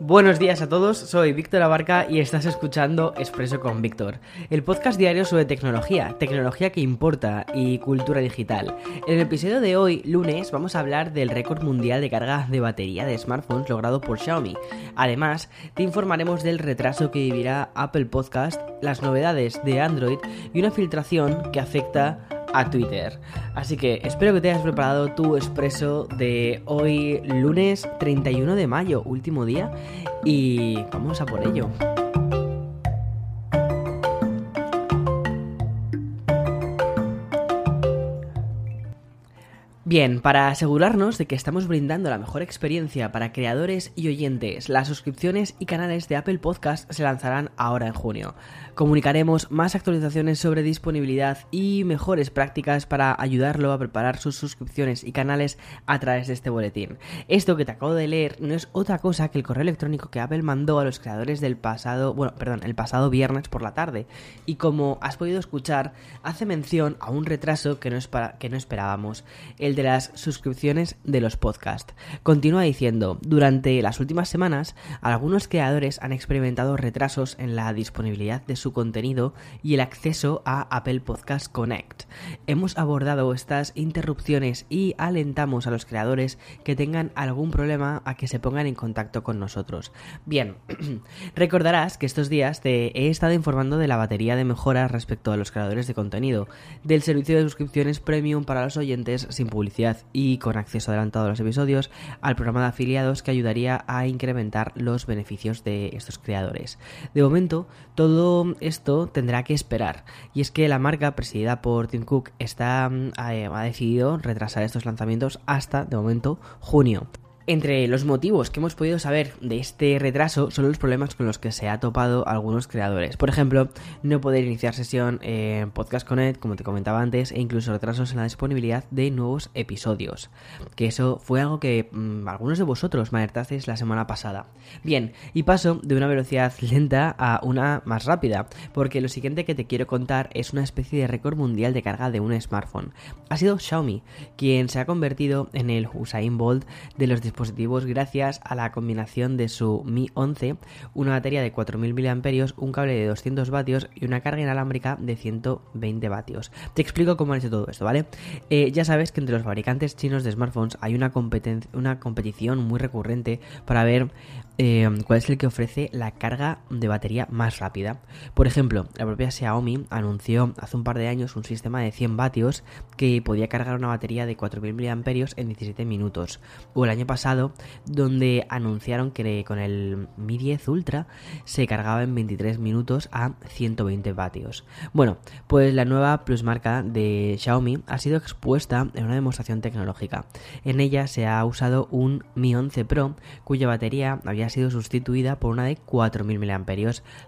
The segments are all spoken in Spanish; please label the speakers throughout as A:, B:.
A: Buenos días a todos, soy Víctor Abarca y estás escuchando Expreso con Víctor, el podcast diario sobre tecnología, tecnología que importa y cultura digital. En el episodio de hoy, lunes, vamos a hablar del récord mundial de carga de batería de smartphones logrado por Xiaomi. Además, te informaremos del retraso que vivirá Apple Podcast, las novedades de Android y una filtración que afecta a Twitter. Así que espero que te hayas preparado tu expreso de hoy lunes 31 de mayo, último día, y vamos a por ello. Bien, para asegurarnos de que estamos brindando la mejor experiencia para creadores y oyentes, las suscripciones y canales de Apple Podcast se lanzarán ahora en junio. Comunicaremos más actualizaciones sobre disponibilidad y mejores prácticas para ayudarlo a preparar sus suscripciones y canales a través de este boletín. Esto que te acabo de leer no es otra cosa que el correo electrónico que Apple mandó a los creadores del pasado, bueno, perdón, el pasado viernes por la tarde. Y como has podido escuchar, hace mención a un retraso que no, que no esperábamos. De las suscripciones de los podcasts. Continúa diciendo, durante las últimas semanas, algunos creadores han experimentado retrasos en la disponibilidad de su contenido y el acceso a Apple Podcast Connect. Hemos abordado estas interrupciones y alentamos a los creadores que tengan algún problema a que se pongan en contacto con nosotros. Bien, recordarás que estos días te he estado informando de la batería de mejoras respecto a los creadores de contenido, del servicio de suscripciones premium para los oyentes sin publicidad y con acceso adelantado a los episodios, al programa de afiliados que ayudaría a incrementar los beneficios de estos creadores. De momento, todo esto tendrá que esperar, y es que la marca presidida por Tim Cook está, mm, ha decidido retrasar estos lanzamientos hasta, de momento, junio. Entre los motivos que hemos podido saber de este retraso son los problemas con los que se ha topado algunos creadores. Por ejemplo, no poder iniciar sesión en Podcast Connect, como te comentaba antes, e incluso retrasos en la disponibilidad de nuevos episodios. Que eso fue algo que mm, algunos de vosotros me la semana pasada. Bien, y paso de una velocidad lenta a una más rápida, porque lo siguiente que te quiero contar es una especie de récord mundial de carga de un smartphone. Ha sido Xiaomi quien se ha convertido en el Usain Bolt de los dispositivos gracias a la combinación de su Mi 11, una batería de 4000 mAh, un cable de 200 vatios y una carga inalámbrica de 120 vatios. Te explico cómo han hecho todo esto, ¿vale? Eh, ya sabes que entre los fabricantes chinos de smartphones hay una, una competición muy recurrente para ver eh, cuál es el que ofrece la carga de batería más rápida. Por ejemplo, la propia Xiaomi anunció hace un par de años un sistema de 100 vatios que podía cargar una batería de 4000 mAh en 17 minutos. O el año pasado donde anunciaron que con el Mi 10 Ultra se cargaba en 23 minutos a 120 vatios. Bueno, pues la nueva Plus marca de Xiaomi ha sido expuesta en una demostración tecnológica. En ella se ha usado un Mi 11 Pro cuya batería había sido sustituida por una de 4000 mAh.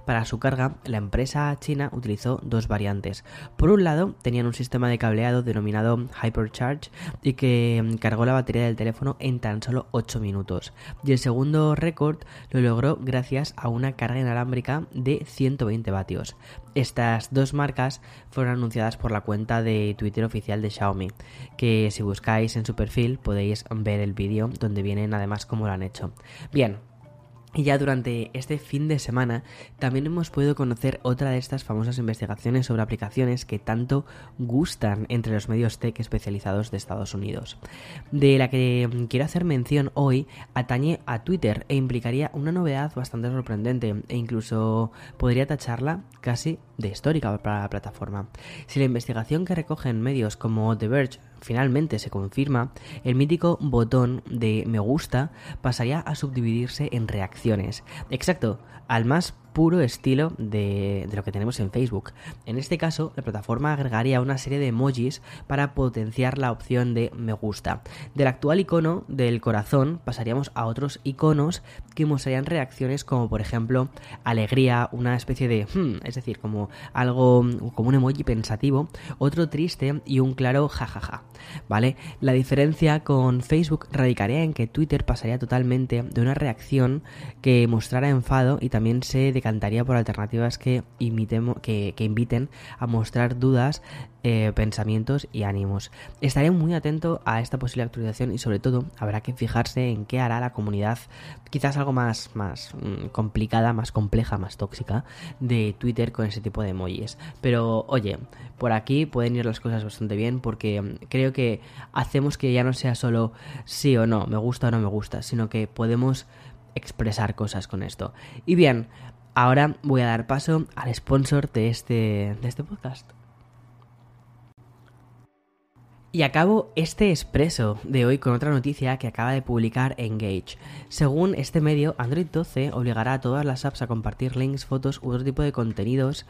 A: Para su carga, la empresa china utilizó dos variantes. Por un lado, tenían un sistema de cableado denominado Hypercharge y que cargó la batería del teléfono en tan solo 8 minutos. Y el segundo récord lo logró gracias a una carga inalámbrica de 120 vatios. Estas dos marcas fueron anunciadas por la cuenta de Twitter oficial de Xiaomi, que si buscáis en su perfil podéis ver el vídeo donde vienen además cómo lo han hecho. Bien, y ya durante este fin de semana también hemos podido conocer otra de estas famosas investigaciones sobre aplicaciones que tanto gustan entre los medios tech especializados de Estados Unidos. De la que quiero hacer mención hoy atañe a Twitter e implicaría una novedad bastante sorprendente e incluso podría tacharla casi de histórica para la plataforma. Si la investigación que recogen medios como The Verge finalmente se confirma, el mítico botón de me gusta pasaría a subdividirse en reacciones. Exacto, al más puro estilo de, lo que tenemos en Facebook. En este caso, la plataforma agregaría una serie de emojis para potenciar la opción de me gusta. Del actual icono del corazón pasaríamos a otros iconos que mostrarían reacciones como por ejemplo alegría, una especie de hmm, es decir, como algo como un emoji pensativo, otro triste y un claro jajaja. ¿Vale? La diferencia con Facebook radicaría en que Twitter pasaría totalmente de una reacción que mostrara enfado y también se decantaría por alternativas que, que, que inviten a mostrar dudas eh, pensamientos y ánimos. Estaré muy atento a esta posible actualización y sobre todo habrá que fijarse en qué hará la comunidad, quizás algo más, más mm, complicada, más compleja, más tóxica de Twitter con ese tipo de emojis. Pero oye, por aquí pueden ir las cosas bastante bien porque mm, creo que hacemos que ya no sea solo sí o no, me gusta o no me gusta, sino que podemos expresar cosas con esto. Y bien, ahora voy a dar paso al sponsor de este, de este podcast. Y acabo este expreso de hoy con otra noticia que acaba de publicar Engage. Según este medio, Android 12 obligará a todas las apps a compartir links, fotos u otro tipo de contenidos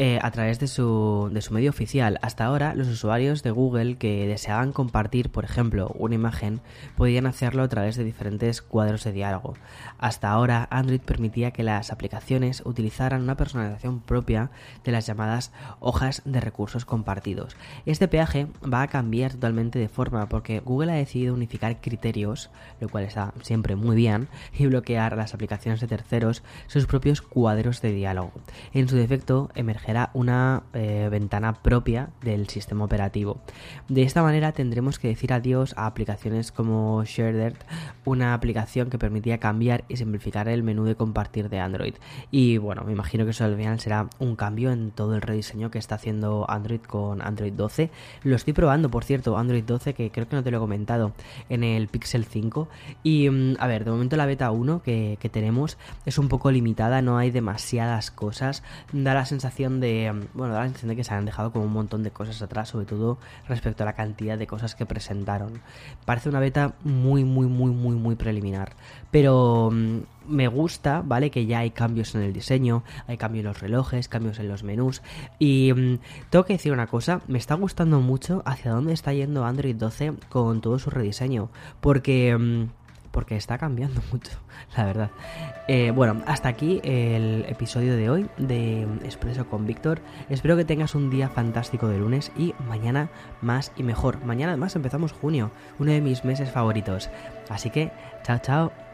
A: eh, a través de su, de su medio oficial. Hasta ahora, los usuarios de Google que deseaban compartir, por ejemplo, una imagen, podían hacerlo a través de diferentes cuadros de diálogo. Hasta ahora, Android permitía que las aplicaciones utilizaran una personalización propia de las llamadas hojas de recursos compartidos. Este peaje va a cambiar totalmente de forma porque Google ha decidido unificar criterios, lo cual está siempre muy bien, y bloquear las aplicaciones de terceros sus propios cuadros de diálogo. En su defecto, emerge era una eh, ventana propia del sistema operativo. De esta manera tendremos que decir adiós a aplicaciones como ShareDirt, una aplicación que permitía cambiar y simplificar el menú de compartir de Android. Y bueno, me imagino que eso al final será un cambio en todo el rediseño que está haciendo Android con Android 12. Lo estoy probando, por cierto, Android 12, que creo que no te lo he comentado, en el Pixel 5. Y mm, a ver, de momento la beta 1 que, que tenemos es un poco limitada, no hay demasiadas cosas. Da la sensación de, bueno, da la sensación de que se han dejado como un montón de cosas atrás, sobre todo respecto a la cantidad de cosas que presentaron. Parece una beta muy, muy, muy, muy, muy preliminar. Pero mm, me gusta, ¿vale? Que ya hay cambios en el diseño, hay cambios en los relojes, cambios en los menús. Y mm, tengo que decir una cosa, me está gustando mucho hacia dónde está yendo Android 12 con todo su rediseño. Porque... Mm, porque está cambiando mucho, la verdad. Eh, bueno, hasta aquí el episodio de hoy de Expreso con Víctor. Espero que tengas un día fantástico de lunes y mañana más y mejor. Mañana además empezamos junio, uno de mis meses favoritos. Así que, chao, chao.